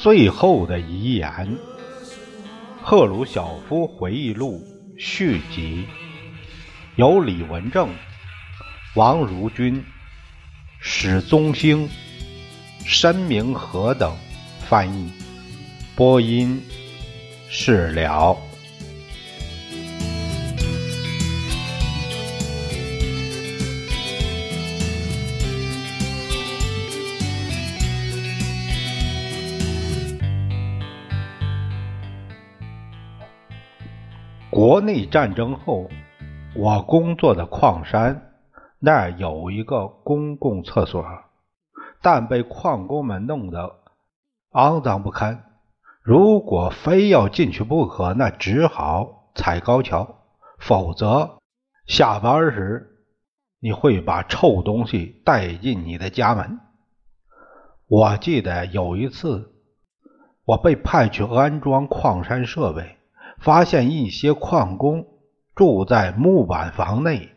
最后的遗言，《赫鲁晓夫回忆录》续集，由李文正、王如君、史宗兴、申明和等翻译，播音释了。国内战争后，我工作的矿山那儿有一个公共厕所，但被矿工们弄得肮脏不堪。如果非要进去不可，那只好踩高跷，否则下班时你会把臭东西带进你的家门。我记得有一次，我被派去安装矿山设备。发现一些矿工住在木板房内，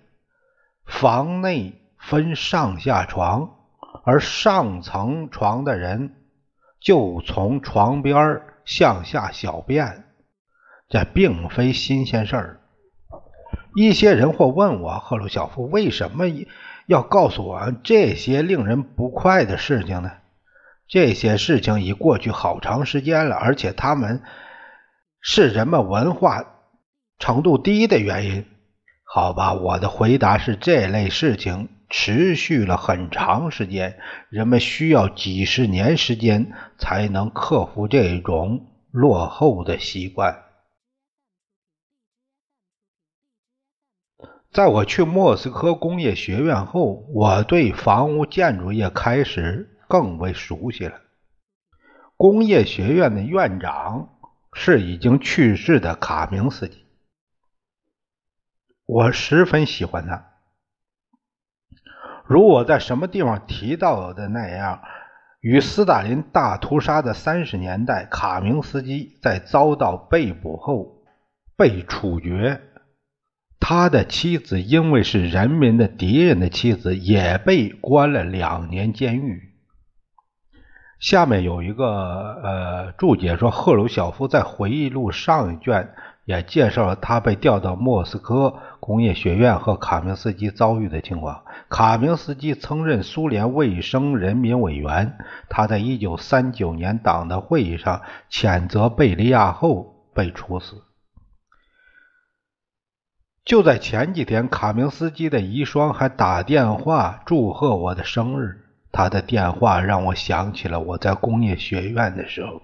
房内分上下床，而上层床的人就从床边向下小便，这并非新鲜事儿。一些人或问我赫鲁晓夫为什么要告诉我这些令人不快的事情呢？这些事情已过去好长时间了，而且他们。是人们文化程度低的原因？好吧，我的回答是：这类事情持续了很长时间，人们需要几十年时间才能克服这种落后的习惯。在我去莫斯科工业学院后，我对房屋建筑业开始更为熟悉了。工业学院的院长。是已经去世的卡明斯基，我十分喜欢他。如我在什么地方提到的那样，与斯大林大屠杀的三十年代，卡明斯基在遭到被捕后被处决，他的妻子因为是人民的敌人的妻子，也被关了两年监狱。下面有一个呃注解说，赫鲁晓夫在回忆录上一卷也介绍了他被调到莫斯科工业学院和卡明斯基遭遇的情况。卡明斯基曾任苏联卫生人民委员，他在一九三九年党的会议上谴责贝利亚后被处死。就在前几天，卡明斯基的遗孀还打电话祝贺我的生日。他的电话让我想起了我在工业学院的时候。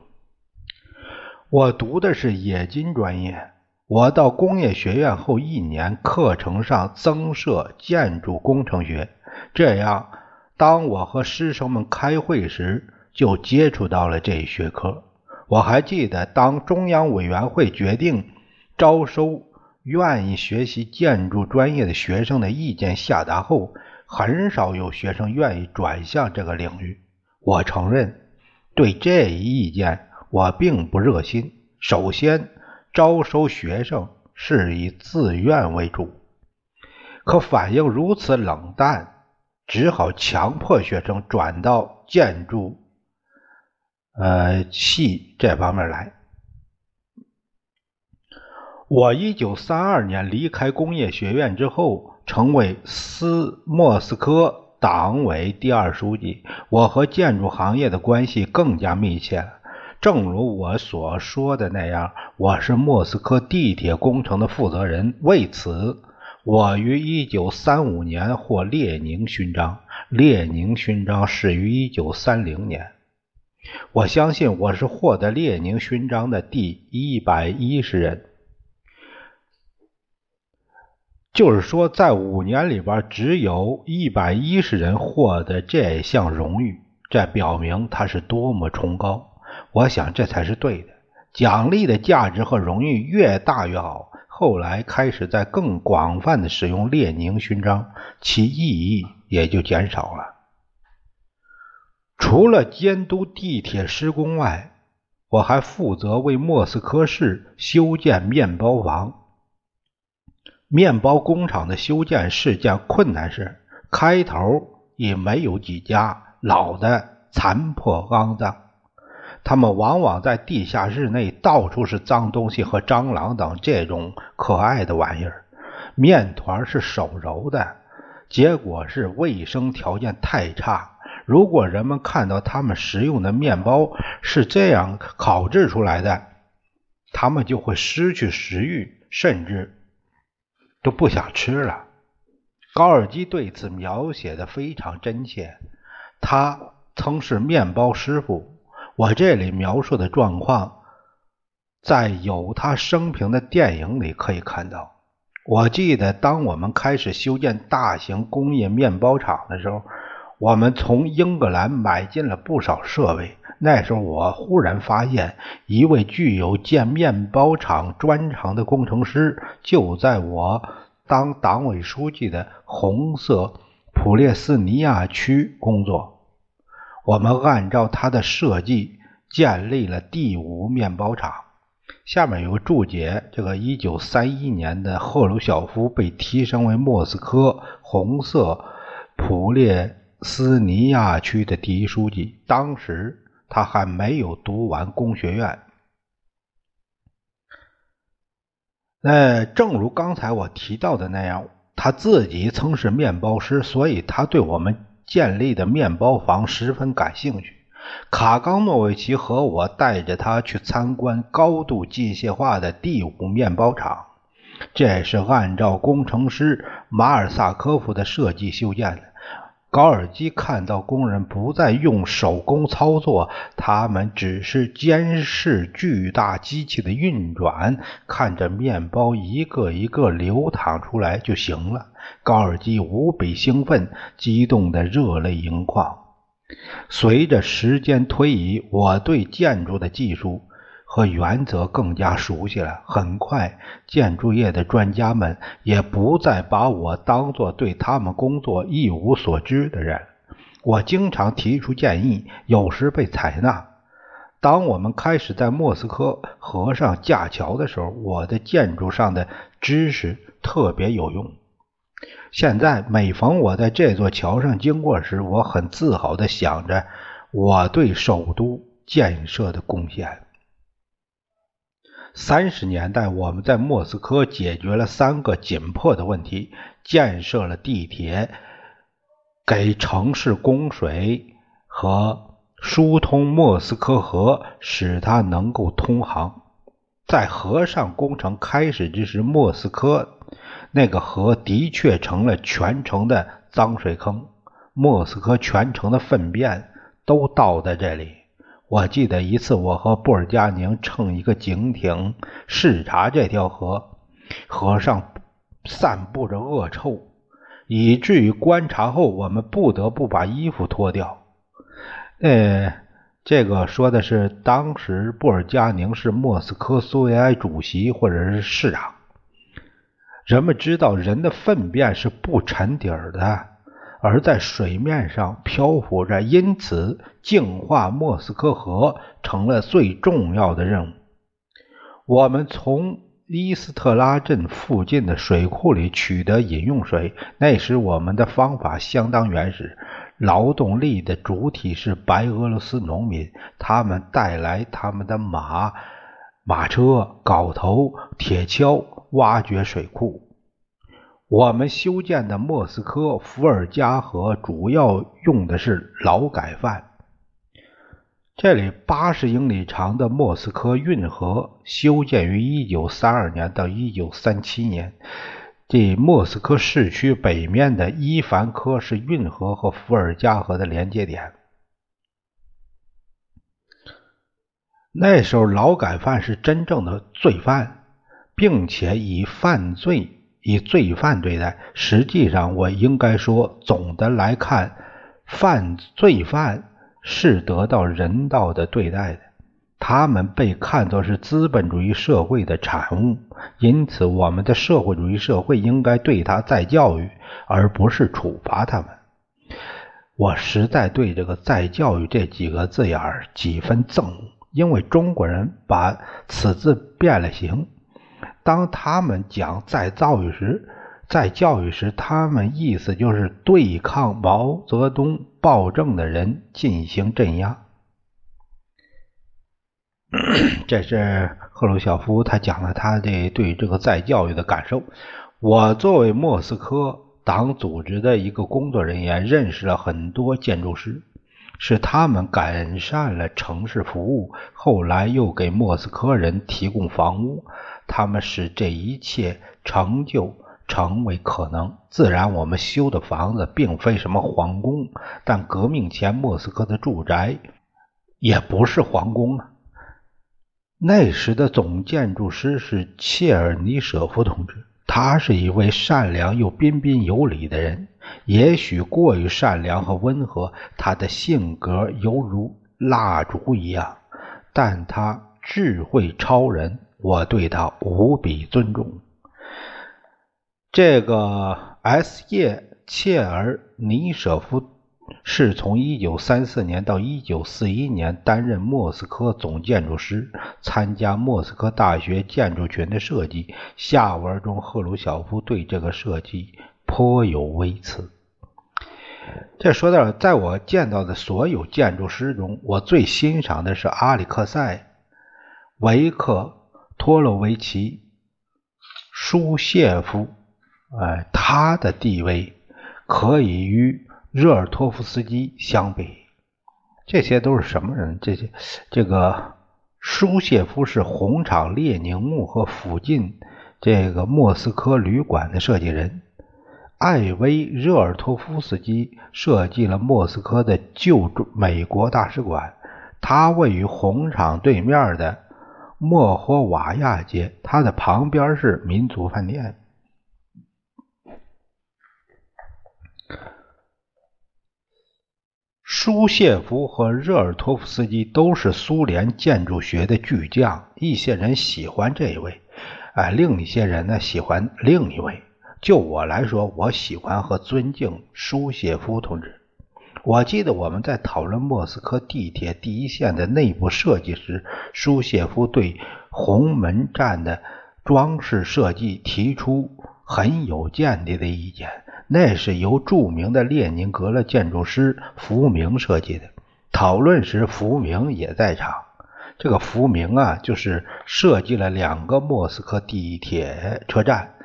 我读的是冶金专业。我到工业学院后一年，课程上增设建筑工程学。这样，当我和师生们开会时，就接触到了这一学科。我还记得，当中央委员会决定招收愿意学习建筑专业的学生的意见下达后。很少有学生愿意转向这个领域。我承认，对这一意见我并不热心。首先，招收学生是以自愿为主，可反应如此冷淡，只好强迫学生转到建筑呃系这方面来。我一九三二年离开工业学院之后。成为斯莫斯科党委第二书记，我和建筑行业的关系更加密切了。正如我所说的那样，我是莫斯科地铁工程的负责人。为此，我于1935年获列宁勋章。列宁勋章始于1930年。我相信我是获得列宁勋章的第一百一十人。就是说，在五年里边，只有一百一十人获得这项荣誉，这表明他是多么崇高。我想这才是对的。奖励的价值和荣誉越大越好。后来开始在更广泛的使用列宁勋章，其意义也就减少了。除了监督地铁施工外，我还负责为莫斯科市修建面包房。面包工厂的修建是件困难事，开头也没有几家，老的残破肮脏。他们往往在地下室内到处是脏东西和蟑螂等这种可爱的玩意儿。面团是手揉的，结果是卫生条件太差。如果人们看到他们食用的面包是这样烤制出来的，他们就会失去食欲，甚至都不想吃了。高尔基对此描写的非常真切。他曾是面包师傅。我这里描述的状况，在有他生平的电影里可以看到。我记得，当我们开始修建大型工业面包厂的时候，我们从英格兰买进了不少设备。那时候，我忽然发现，一位具有建面包厂专长的工程师就在我当党委书记的红色普列斯尼亚区工作。我们按照他的设计建立了第五面包厂。下面有个注解：这个1931年的赫鲁晓夫被提升为莫斯科红色普列斯尼亚区的第一书记，当时他还没有读完工学院。那正如刚才我提到的那样，他自己曾是面包师，所以他对我们。建立的面包房十分感兴趣。卡冈诺维奇和我带着他去参观高度机械化的第五面包厂，这是按照工程师马尔萨科夫的设计修建的。高尔基看到工人不再用手工操作，他们只是监视巨大机器的运转，看着面包一个一个流淌出来就行了。高尔基无比兴奋，激动得热泪盈眶。随着时间推移，我对建筑的技术和原则更加熟悉了。很快，建筑业的专家们也不再把我当作对他们工作一无所知的人。我经常提出建议，有时被采纳。当我们开始在莫斯科河上架桥的时候，我的建筑上的知识特别有用。现在每逢我在这座桥上经过时，我很自豪地想着我对首都建设的贡献。三十年代，我们在莫斯科解决了三个紧迫的问题：建设了地铁，给城市供水和疏通莫斯科河，使它能够通航。在河上工程开始之时，莫斯科。那个河的确成了全城的脏水坑，莫斯科全城的粪便都倒在这里。我记得一次，我和布尔加宁乘一个警艇视察这条河，河上散布着恶臭，以至于观察后我们不得不把衣服脱掉。呃，这个说的是当时布尔加宁是莫斯科苏维埃主席或者是市长。人们知道人的粪便是不沉底儿的，而在水面上漂浮着，因此净化莫斯科河成了最重要的任务。我们从伊斯特拉镇附近的水库里取得饮用水，那时我们的方法相当原始。劳动力的主体是白俄罗斯农民，他们带来他们的马、马车、镐头、铁锹。挖掘水库，我们修建的莫斯科伏尔加河主要用的是劳改犯。这里八十英里长的莫斯科运河修建于一九三二年到一九三七年。这莫斯科市区北面的伊凡科是运河和伏尔加河的连接点。那时候劳改犯是真正的罪犯。并且以犯罪以罪犯对待，实际上我应该说，总的来看，犯罪犯是得到人道的对待的。他们被看作是资本主义社会的产物，因此我们的社会主义社会应该对他再教育，而不是处罚他们。我实在对这个“再教育”这几个字眼儿几分憎恶，因为中国人把此字变了形。当他们讲“再教育”时，再教育时，他们意思就是对抗毛泽东暴政的人进行镇压。这是赫鲁晓夫他讲了他的对这个再教育的感受。我作为莫斯科党组织的一个工作人员，认识了很多建筑师，是他们改善了城市服务，后来又给莫斯科人提供房屋，他们使这一切成就成为可能。自然，我们修的房子并非什么皇宫，但革命前莫斯科的住宅也不是皇宫啊。那时的总建筑师是切尔尼舍夫同志，他是一位善良又彬彬有礼的人，也许过于善良和温和，他的性格犹如蜡烛一样，但他智慧超人，我对他无比尊重。这个 S 叶切尔尼舍夫。是从1934年到1941年担任莫斯科总建筑师，参加莫斯科大学建筑群的设计。下文中，赫鲁晓夫对这个设计颇有微词。这说到，在我见到的所有建筑师中，我最欣赏的是阿里克塞·维克托洛维奇·舒谢夫。哎，他的地位可以与。热尔托夫斯基相比，这些都是什么人？这些这个舒谢夫是红场列宁墓和附近这个莫斯科旅馆的设计人。艾薇热尔托夫斯基设计了莫斯科的旧美国大使馆，它位于红场对面的莫霍瓦亚街，它的旁边是民族饭店。舒谢夫和热尔托夫斯基都是苏联建筑学的巨匠，一些人喜欢这一位，哎，另一些人呢喜欢另一位。就我来说，我喜欢和尊敬舒谢夫同志。我记得我们在讨论莫斯科地铁第一线的内部设计时，舒谢夫对红门站的装饰设计提出很有见地的意见。那是由著名的列宁格勒建筑师福明设计的。讨论时，福明也在场。这个福明啊，就是设计了两个莫斯科地铁车站，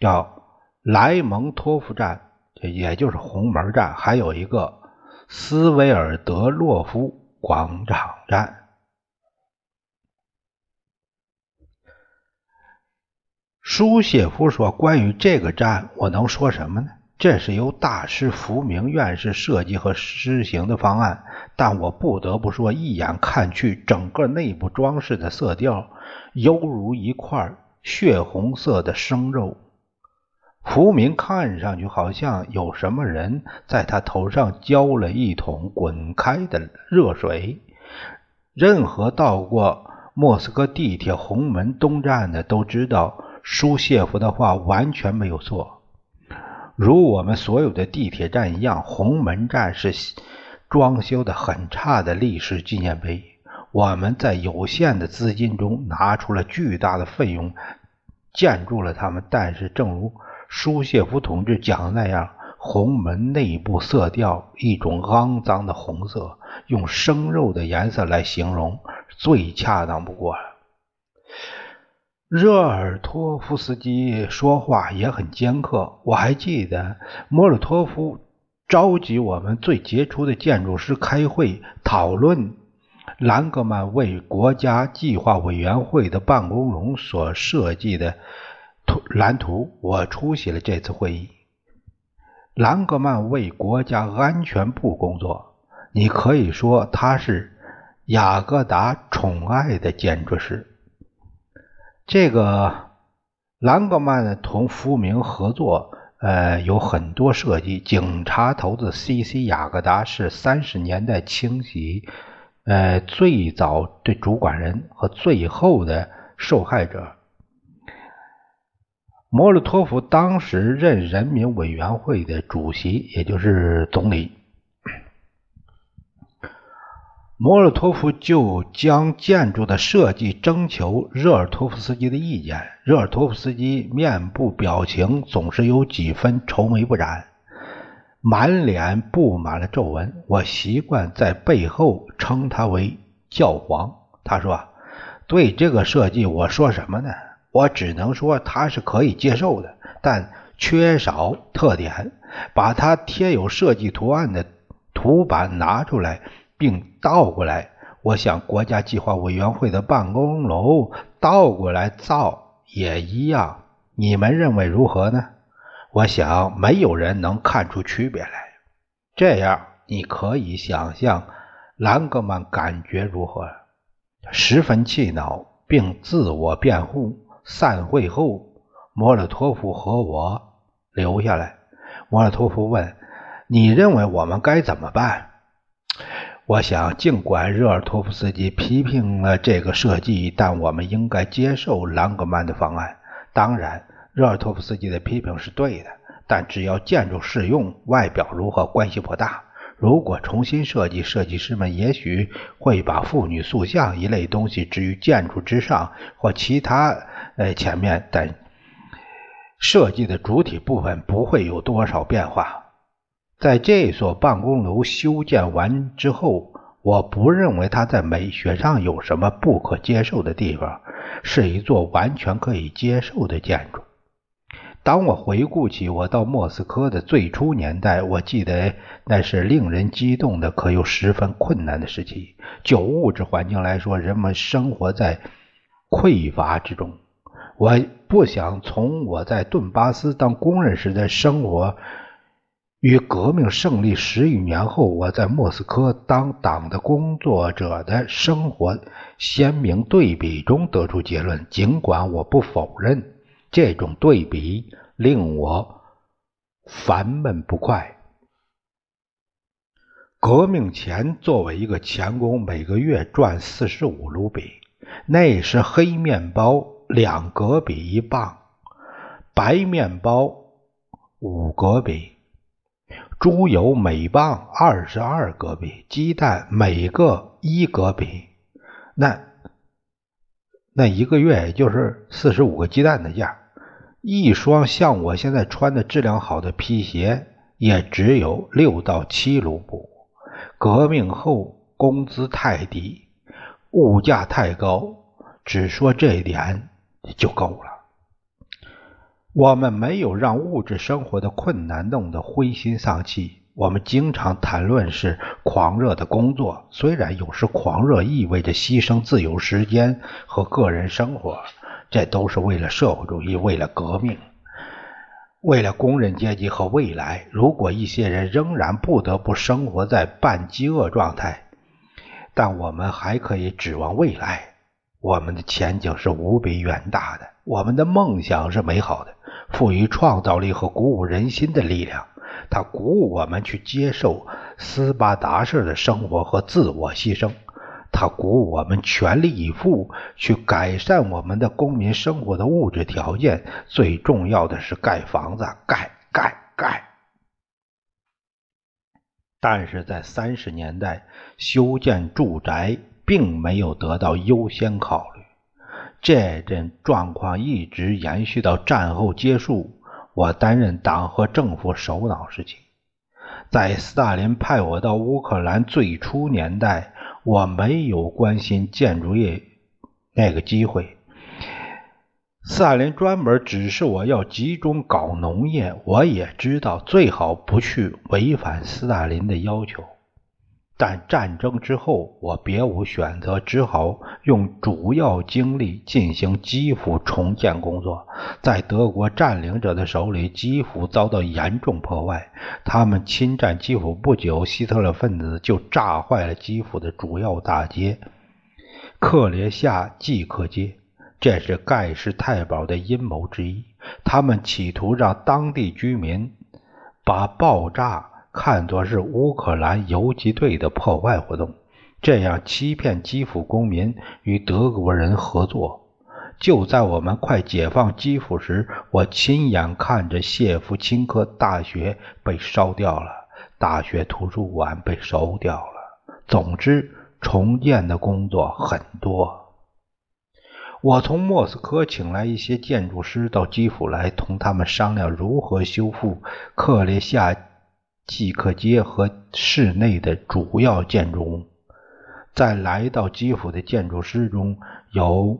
叫莱蒙托夫站，也就是红门站，还有一个斯维尔德洛夫广场站。舒谢夫说：“关于这个站，我能说什么呢？这是由大师福明院士设计和施行的方案。但我不得不说，一眼看去，整个内部装饰的色调犹如一块血红色的生肉。福明看上去好像有什么人在他头上浇了一桶滚开的热水。任何到过莫斯科地铁红门东站的都知道。”舒谢夫的话完全没有错。如我们所有的地铁站一样，红门站是装修的很差的历史纪念碑。我们在有限的资金中拿出了巨大的费用建筑了它们，但是正如舒谢夫同志讲的那样，红门内部色调一种肮脏的红色，用生肉的颜色来形容最恰当不过了。热尔托夫斯基说话也很尖刻。我还记得莫洛托夫召集我们最杰出的建筑师开会讨论兰格曼为国家计划委员会的办公楼所设计的图蓝图。我出席了这次会议。兰格曼为国家安全部工作，你可以说他是雅各达宠爱的建筑师。这个兰格曼同福明合作，呃，有很多设计。警察头子 C.C. 雅各达是三十年代清洗呃，最早的主管人和最后的受害者。莫洛托夫当时任人民委员会的主席，也就是总理。莫洛托夫就将建筑的设计征求热尔托夫斯基的意见。热尔托夫斯基面部表情总是有几分愁眉不展，满脸布满了皱纹。我习惯在背后称他为教皇。他说：“对这个设计，我说什么呢？我只能说他是可以接受的，但缺少特点。把他贴有设计图案的图板拿出来。”并倒过来，我想国家计划委员会的办公楼倒过来造也一样。你们认为如何呢？我想没有人能看出区别来。这样你可以想象兰格曼感觉如何？十分气恼，并自我辩护。散会后，莫洛托夫和我留下来。莫洛托夫问：“你认为我们该怎么办？”我想，尽管热尔托夫斯基批评了这个设计，但我们应该接受兰格曼的方案。当然，热尔托夫斯基的批评是对的，但只要建筑适用，外表如何关系不大。如果重新设计，设计师们也许会把妇女塑像一类东西置于建筑之上或其他呃前面，但设计的主体部分不会有多少变化。在这所办公楼修建完之后，我不认为它在美学上有什么不可接受的地方，是一座完全可以接受的建筑。当我回顾起我到莫斯科的最初年代，我记得那是令人激动的，可又十分困难的时期。就物质环境来说，人们生活在匮乏之中。我不想从我在顿巴斯当工人时的生活。与革命胜利十余年后，我在莫斯科当党的工作者的生活鲜明对比中得出结论。尽管我不否认这种对比令我烦闷不快。革命前，作为一个钳工，每个月赚四十五卢比，那时黑面包两格比一磅，白面包五格比。猪油每磅二十二戈比，鸡蛋每个一戈比，那那一个月也就是四十五个鸡蛋的价。一双像我现在穿的质量好的皮鞋也只有六到七卢布。革命后工资太低，物价太高，只说这一点就够了。我们没有让物质生活的困难弄得灰心丧气。我们经常谈论是狂热的工作，虽然有时狂热意味着牺牲自由时间和个人生活，这都是为了社会主义，为了革命，为了工人阶级和未来。如果一些人仍然不得不生活在半饥饿状态，但我们还可以指望未来。我们的前景是无比远大的，我们的梦想是美好的。赋予创造力和鼓舞人心的力量，它鼓舞我们去接受斯巴达式的生活和自我牺牲，它鼓舞我们全力以赴去改善我们的公民生活的物质条件。最重要的是盖房子，盖盖盖。但是在三十年代，修建住宅并没有得到优先考虑。这种状况一直延续到战后结束。我担任党和政府首脑时期，在斯大林派我到乌克兰最初年代，我没有关心建筑业那个机会。斯大林专门指示我要集中搞农业，我也知道最好不去违反斯大林的要求。但战争之后，我别无选择，只好用主要精力进行基辅重建工作。在德国占领者的手里，基辅遭到严重破坏。他们侵占基辅不久，希特勒分子就炸坏了基辅的主要大街——克列夏季克街。这是盖世太保的阴谋之一。他们企图让当地居民把爆炸。看作是乌克兰游击队的破坏活动，这样欺骗基辅公民与德国人合作。就在我们快解放基辅时，我亲眼看着谢夫钦科大学被烧掉了，大学图书馆被烧掉了。总之，重建的工作很多。我从莫斯科请来一些建筑师到基辅来，同他们商量如何修复克列夏季克街和市内的主要建筑物。在来到基辅的建筑师中有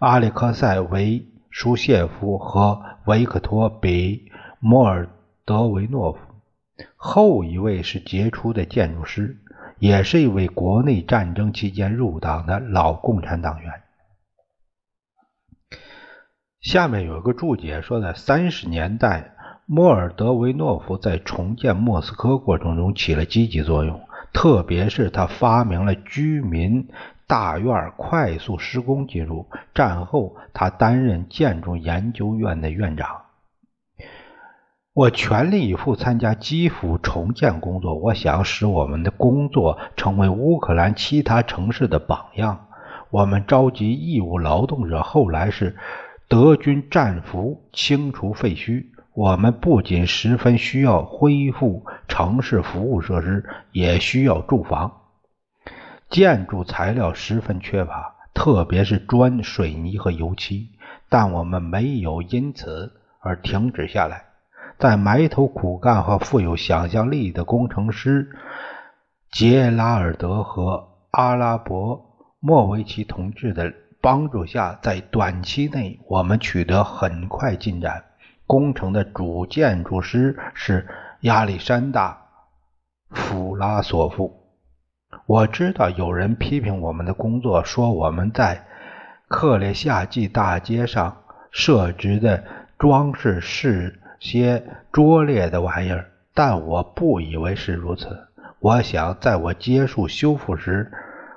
阿里克塞维舒谢夫和维克托比莫尔德维诺夫，后一位是杰出的建筑师，也是一位国内战争期间入党的老共产党员。下面有一个注解说，在三十年代，莫尔德维诺夫在重建莫斯科过程中起了积极作用，特别是他发明了居民大院快速施工技术。战后，他担任建筑研究院的院长。我全力以赴参加基辅重建工作，我想使我们的工作成为乌克兰其他城市的榜样。我们召集义务劳动者，后来是。德军战俘清除废墟，我们不仅十分需要恢复城市服务设施，也需要住房。建筑材料十分缺乏，特别是砖、水泥和油漆。但我们没有因此而停止下来，在埋头苦干和富有想象力的工程师杰拉尔德和阿拉伯莫维奇同志的。帮助下，在短期内，我们取得很快进展。工程的主建筑师是亚历山大·弗拉索夫。我知道有人批评我们的工作，说我们在克列夏季大街上设置的装饰是些拙劣的玩意儿，但我不以为是如此。我想，在我结束修复时。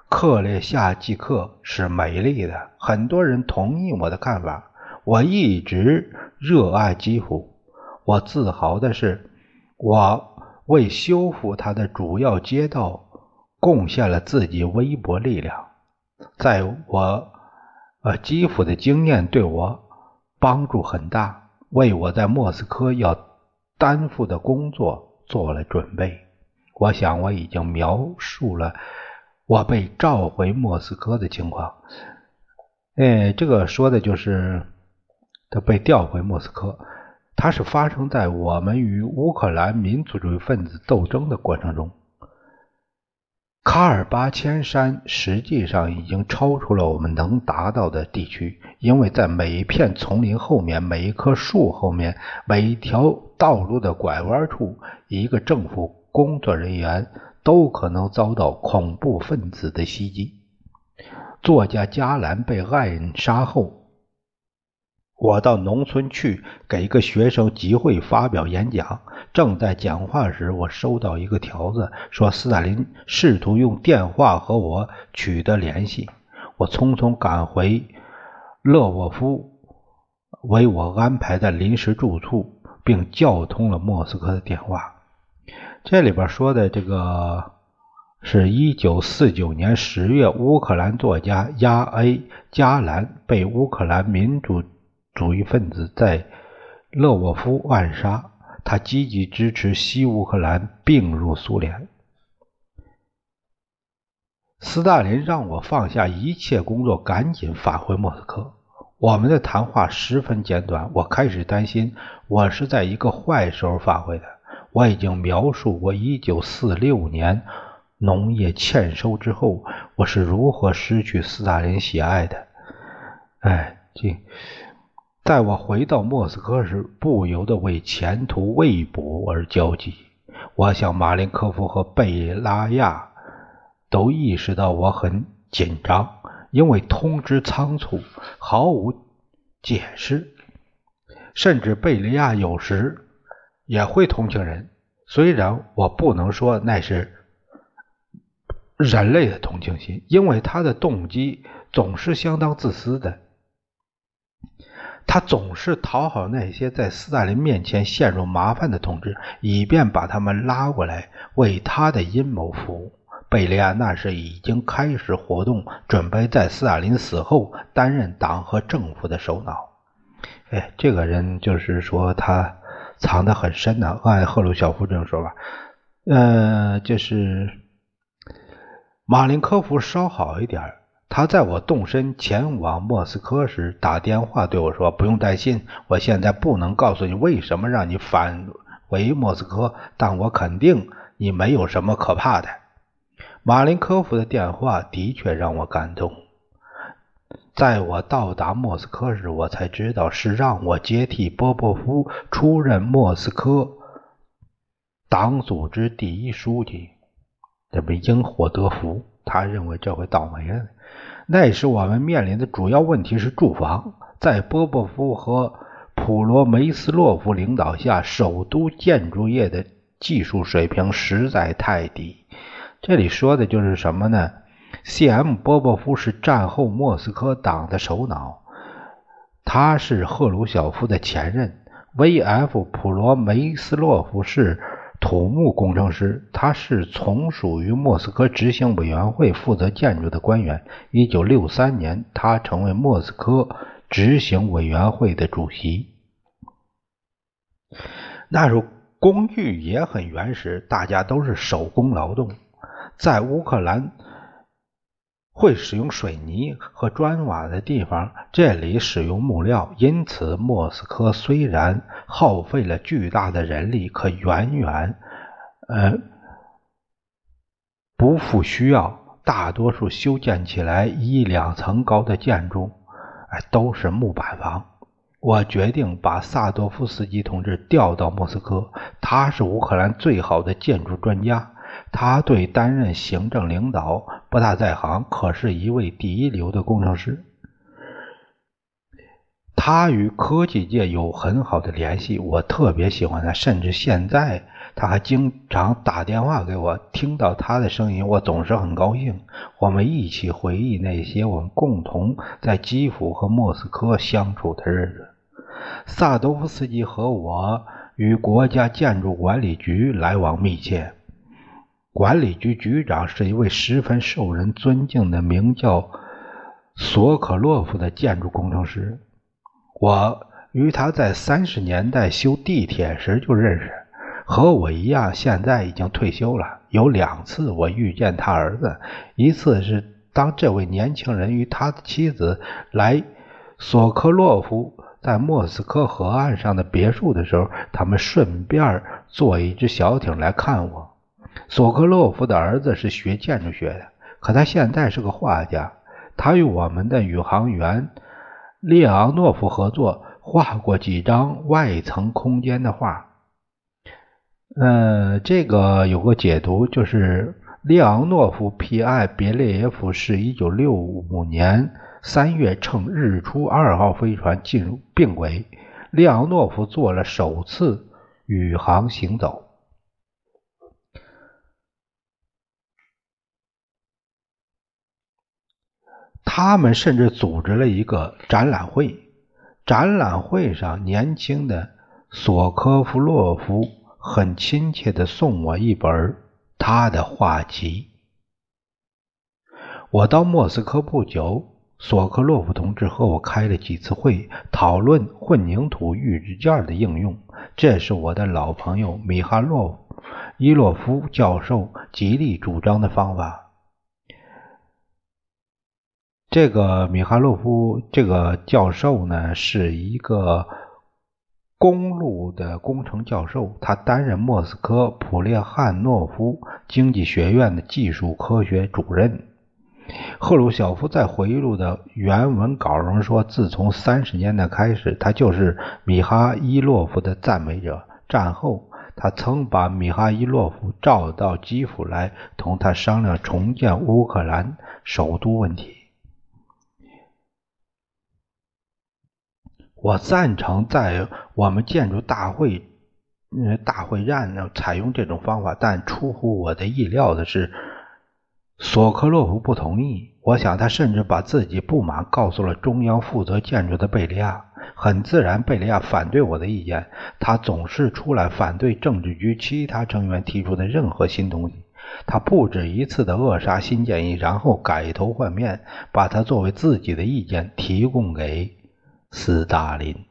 克列夏季克是美丽的，很多人同意我的看法。我一直热爱基辅，我自豪的是，我为修复它的主要街道贡献了自己微薄力量。在我，呃，基辅的经验对我帮助很大，为我在莫斯科要担负的工作做了准备。我想我已经描述了。我被召回莫斯科的情况，哎，这个说的就是他被调回莫斯科。它是发生在我们与乌克兰民族主义分子斗争的过程中。卡尔巴千山实际上已经超出了我们能达到的地区，因为在每一片丛林后面、每一棵树后面、每一条道路的拐弯处，一个政府工作人员。都可能遭到恐怖分子的袭击。作家加兰被暗杀后，我到农村去给一个学生集会发表演讲。正在讲话时，我收到一个条子，说斯大林试图用电话和我取得联系。我匆匆赶回勒沃夫为我安排的临时住处，并叫通了莫斯科的电话。这里边说的这个是一九四九年十月，乌克兰作家亚 A 加兰被乌克兰民主主义分子在勒沃夫暗杀。他积极支持西乌克兰并入苏联。斯大林让我放下一切工作，赶紧返回莫斯科。我们的谈话十分简短。我开始担心，我是在一个坏时候返回的。我已经描述过1946年农业欠收之后，我是如何失去斯大林喜爱的。哎，这，在我回到莫斯科时，不由得为前途未卜而焦急。我想马林科夫和贝拉亚都意识到我很紧张，因为通知仓促，毫无解释，甚至贝利亚有时。也会同情人，虽然我不能说那是人类的同情心，因为他的动机总是相当自私的。他总是讨好那些在斯大林面前陷入麻烦的同志，以便把他们拉过来为他的阴谋服务。贝利亚那时已经开始活动，准备在斯大林死后担任党和政府的首脑。哎，这个人就是说他藏得很深的，按赫鲁晓夫这种说法，呃，就是马林科夫稍好一点。他在我动身前往莫斯科时打电话对我说：“不用担心，我现在不能告诉你为什么让你返回莫斯科，但我肯定你没有什么可怕的。”马林科夫的电话的确让我感动。在我到达莫斯科时，我才知道是让我接替波波夫出任莫斯科党组织第一书记。这不因祸得福，他认为这回倒霉了。那时我们面临的主要问题是住房。在波波夫和普罗梅斯洛夫领导下，首都建筑业的技术水平实在太低。这里说的就是什么呢？C.M. 波波夫是战后莫斯科党的首脑，他是赫鲁晓夫的前任。V.F. 普罗梅斯洛夫是土木工程师，他是从属于莫斯科执行委员会负责建筑的官员。一九六三年，他成为莫斯科执行委员会的主席。那时候工具也很原始，大家都是手工劳动，在乌克兰。会使用水泥和砖瓦的地方，这里使用木料，因此莫斯科虽然耗费了巨大的人力，可远远呃不复需要。大多数修建起来一两层高的建筑，哎，都是木板房。我决定把萨多夫斯基同志调到莫斯科，他是乌克兰最好的建筑专家。他对担任行政领导不大在行，可是一位第一流的工程师。他与科技界有很好的联系，我特别喜欢他，甚至现在他还经常打电话给我。听到他的声音，我总是很高兴。我们一起回忆那些我们共同在基辅和莫斯科相处的日子。萨多夫斯基和我与国家建筑管理局来往密切。管理局局长是一位十分受人尊敬的，名叫索可洛夫的建筑工程师。我与他在三十年代修地铁时就认识，和我一样，现在已经退休了。有两次我遇见他儿子，一次是当这位年轻人与他的妻子来索科洛夫在莫斯科河岸上的别墅的时候，他们顺便坐一只小艇来看我。索科洛夫的儿子是学建筑学的，可他现在是个画家。他与我们的宇航员列昂诺夫合作，画过几张外层空间的画。呃，这个有个解读，就是列昂诺夫 P.I. 别列耶夫是一九六五年三月乘日出二号飞船进入并轨，列昂诺夫做了首次宇航行走。他们甚至组织了一个展览会，展览会上，年轻的索科夫洛夫很亲切地送我一本他的画集。我到莫斯科不久，索科洛夫同志和我开了几次会，讨论混凝土预制件的应用。这是我的老朋友米哈洛伊洛夫教授极力主张的方法。这个米哈洛夫这个教授呢，是一个公路的工程教授，他担任莫斯科普列汉诺夫经济学院的技术科学主任。赫鲁晓夫在回忆录的原文稿中说，自从三十年代开始，他就是米哈伊洛夫的赞美者。战后，他曾把米哈伊洛夫召到基辅来，同他商量重建乌克兰首都问题。我赞成在我们建筑大会，呃，大会站呢采用这种方法，但出乎我的意料的是，索科洛夫不同意。我想他甚至把自己不满告诉了中央负责建筑的贝利亚。很自然，贝利亚反对我的意见。他总是出来反对政治局其他成员提出的任何新东西。他不止一次的扼杀新建议，然后改头换面，把它作为自己的意见提供给斯大林。